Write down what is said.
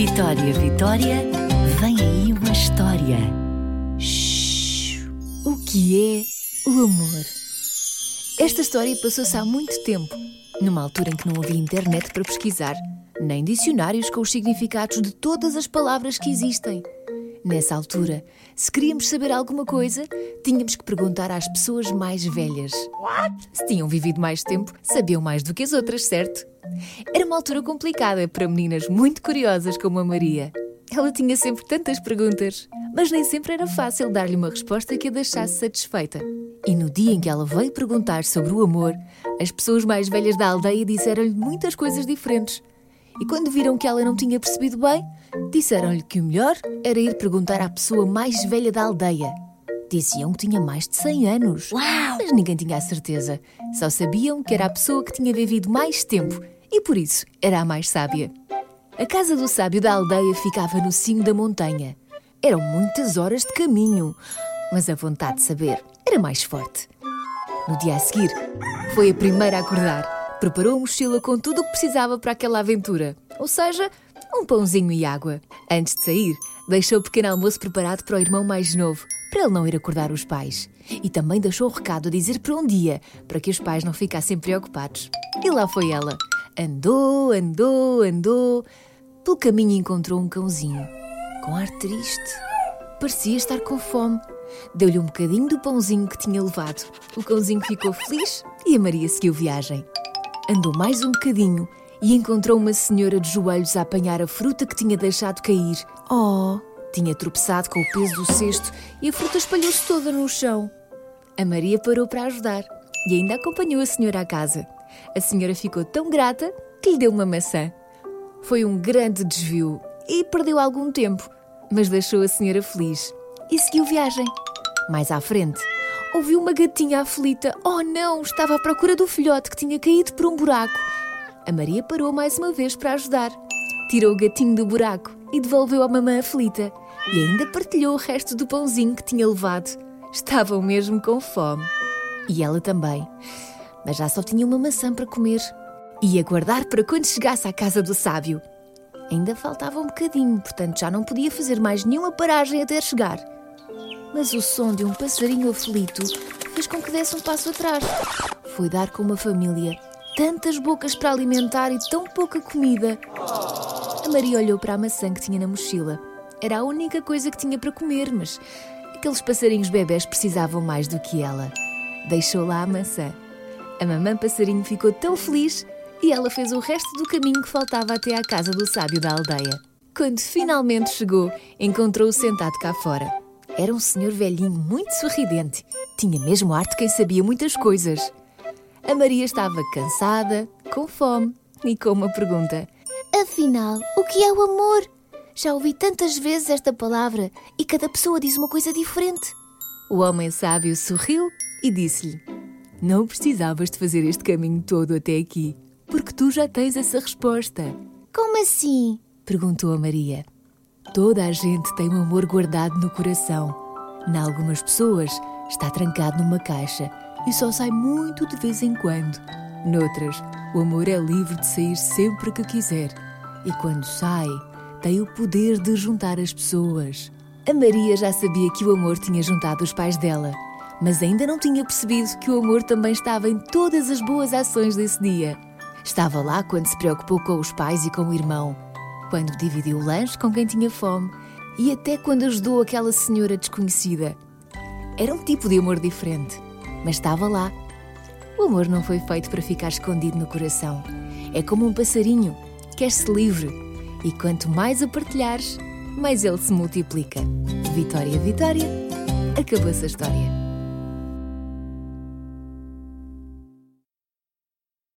Vitória, Vitória, vem aí uma história. Shhh. O que é o amor? Esta história passou-se há muito tempo, numa altura em que não havia internet para pesquisar, nem dicionários com os significados de todas as palavras que existem. Nessa altura, se queríamos saber alguma coisa, tínhamos que perguntar às pessoas mais velhas. What? Se tinham vivido mais tempo, sabiam mais do que as outras, certo? Era uma altura complicada para meninas muito curiosas como a Maria. Ela tinha sempre tantas perguntas, mas nem sempre era fácil dar-lhe uma resposta que a deixasse satisfeita. E no dia em que ela veio perguntar sobre o amor, as pessoas mais velhas da aldeia disseram-lhe muitas coisas diferentes. E quando viram que ela não tinha percebido bem, disseram-lhe que o melhor era ir perguntar à pessoa mais velha da aldeia. Diziam que tinha mais de 100 anos. Uau! Mas ninguém tinha a certeza. Só sabiam que era a pessoa que tinha vivido mais tempo e por isso era a mais sábia. A casa do sábio da aldeia ficava no cimo da montanha. Eram muitas horas de caminho, mas a vontade de saber era mais forte. No dia a seguir, foi a primeira a acordar. Preparou a mochila com tudo o que precisava para aquela aventura, ou seja, um pãozinho e água. Antes de sair, deixou o pequeno almoço preparado para o irmão mais novo, para ele não ir acordar os pais. E também deixou o recado a dizer para um dia, para que os pais não ficassem preocupados. E lá foi ela. Andou, andou, andou. Pelo caminho encontrou um cãozinho, com ar triste. Parecia estar com fome. Deu-lhe um bocadinho do pãozinho que tinha levado. O cãozinho ficou feliz e a Maria seguiu viagem. Andou mais um bocadinho e encontrou uma senhora de joelhos a apanhar a fruta que tinha deixado cair. Oh! Tinha tropeçado com o peso do cesto e a fruta espalhou-se toda no chão. A Maria parou para ajudar e ainda acompanhou a senhora à casa. A senhora ficou tão grata que lhe deu uma maçã. Foi um grande desvio e perdeu algum tempo, mas deixou a senhora feliz e seguiu viagem. Mais à frente, ouviu uma gatinha aflita. Oh não! Estava à procura do filhote que tinha caído por um buraco. A Maria parou mais uma vez para ajudar. Tirou o gatinho do buraco e devolveu à mamã aflita. E ainda partilhou o resto do pãozinho que tinha levado. Estavam mesmo com fome. E ela também. Mas já só tinha uma maçã para comer. Ia guardar para quando chegasse à casa do sábio. Ainda faltava um bocadinho, portanto já não podia fazer mais nenhuma paragem até chegar. Mas o som de um passarinho aflito fez com que desse um passo atrás. Foi dar com uma família tantas bocas para alimentar e tão pouca comida. A Maria olhou para a maçã que tinha na mochila. Era a única coisa que tinha para comer, mas aqueles passarinhos bebés precisavam mais do que ela. Deixou lá a maçã. A mamã passarinho ficou tão feliz e ela fez o resto do caminho que faltava até à casa do sábio da aldeia. Quando finalmente chegou, encontrou-o sentado cá fora. Era um senhor velhinho muito sorridente. Tinha mesmo ar de quem sabia muitas coisas. A Maria estava cansada, com fome e com uma pergunta. Afinal, o que é o amor? Já ouvi tantas vezes esta palavra e cada pessoa diz uma coisa diferente. O homem sábio sorriu e disse-lhe: Não precisavas de fazer este caminho todo até aqui, porque tu já tens essa resposta. Como assim? perguntou a Maria. Toda a gente tem um amor guardado no coração. Em algumas pessoas está trancado numa caixa e só sai muito de vez em quando. Noutras, o amor é livre de sair sempre que quiser e quando sai, tem o poder de juntar as pessoas. A Maria já sabia que o amor tinha juntado os pais dela, mas ainda não tinha percebido que o amor também estava em todas as boas ações desse dia. Estava lá quando se preocupou com os pais e com o irmão, quando dividiu o lanche com quem tinha fome e até quando ajudou aquela senhora desconhecida. Era um tipo de amor diferente, mas estava lá. O amor não foi feito para ficar escondido no coração. É como um passarinho, quer-se livre, e quanto mais o partilhares, mais ele se multiplica. Vitória, Vitória, acabou-se a história.